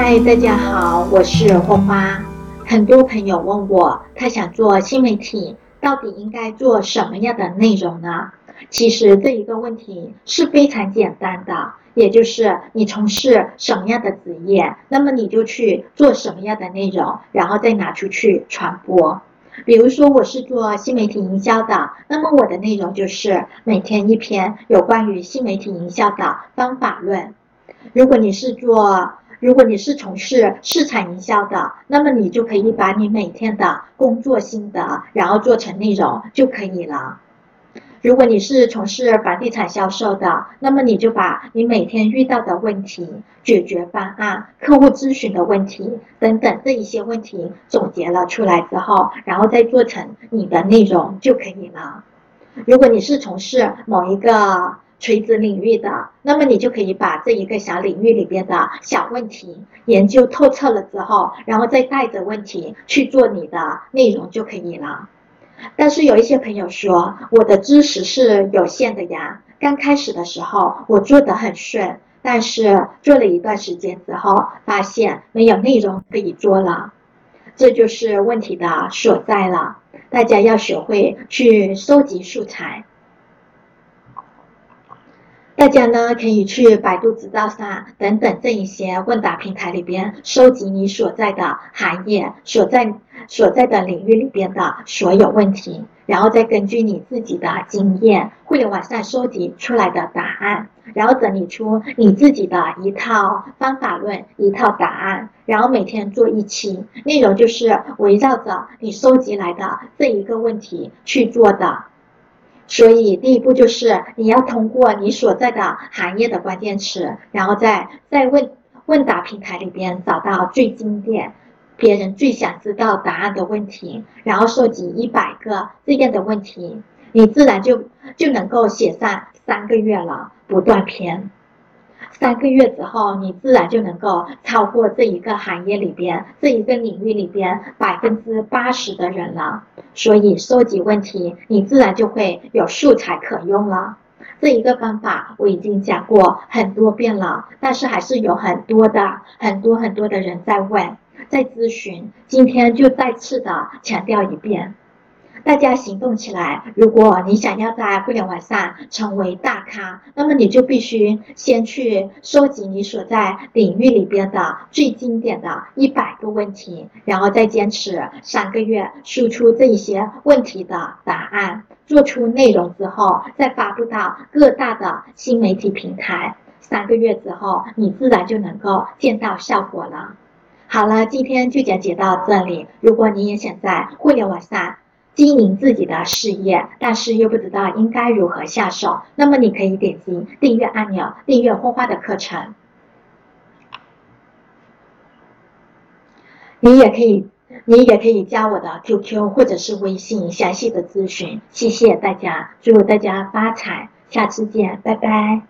嗨，大家好，我是花花。很多朋友问我，他想做新媒体，到底应该做什么样的内容呢？其实这一个问题是非常简单的，也就是你从事什么样的职业，那么你就去做什么样的内容，然后再拿出去传播。比如说我是做新媒体营销的，那么我的内容就是每天一篇有关于新媒体营销的方法论。如果你是做如果你是从事市场营销的，那么你就可以把你每天的工作心得，然后做成内容就可以了。如果你是从事房地产销售的，那么你就把你每天遇到的问题、解决方案、客户咨询的问题等等这一些问题总结了出来之后，然后再做成你的内容就可以了。如果你是从事某一个，垂直领域的，那么你就可以把这一个小领域里边的小问题研究透彻了之后，然后再带着问题去做你的内容就可以了。但是有一些朋友说，我的知识是有限的呀。刚开始的时候我做得很顺，但是做了一段时间之后，发现没有内容可以做了，这就是问题的所在了。大家要学会去收集素材。大家呢可以去百度知道上等等这一些问答平台里边收集你所在的行业所在所在的领域里边的所有问题，然后再根据你自己的经验，互联网上收集出来的答案，然后整理出你自己的一套方法论、一套答案，然后每天做一期内容，就是围绕着你收集来的这一个问题去做的。所以，第一步就是你要通过你所在的行业的关键词，然后在在问问答平台里边找到最经典、别人最想知道答案的问题，然后收集一百个这样的问题，你自然就就能够写上三个月了，不断篇。三个月之后，你自然就能够超过这一个行业里边、这一个领域里边百分之八十的人了。所以收集问题，你自然就会有素材可用了。这一个方法我已经讲过很多遍了，但是还是有很多的、很多很多的人在问、在咨询。今天就再次的强调一遍。大家行动起来！如果你想要在互联网上成为大咖，那么你就必须先去收集你所在领域里边的最经典的一百个问题，然后再坚持三个月，输出这一些问题的答案，做出内容之后，再发布到各大的新媒体平台。三个月之后，你自然就能够见到效果了。好了，今天就讲解到这里。如果你也想在互联网上，经营自己的事业，但是又不知道应该如何下手，那么你可以点击订阅按钮，订阅花花的课程。你也可以，你也可以加我的 QQ 或者是微信详细的咨询。谢谢大家，祝大家发财，下次见，拜拜。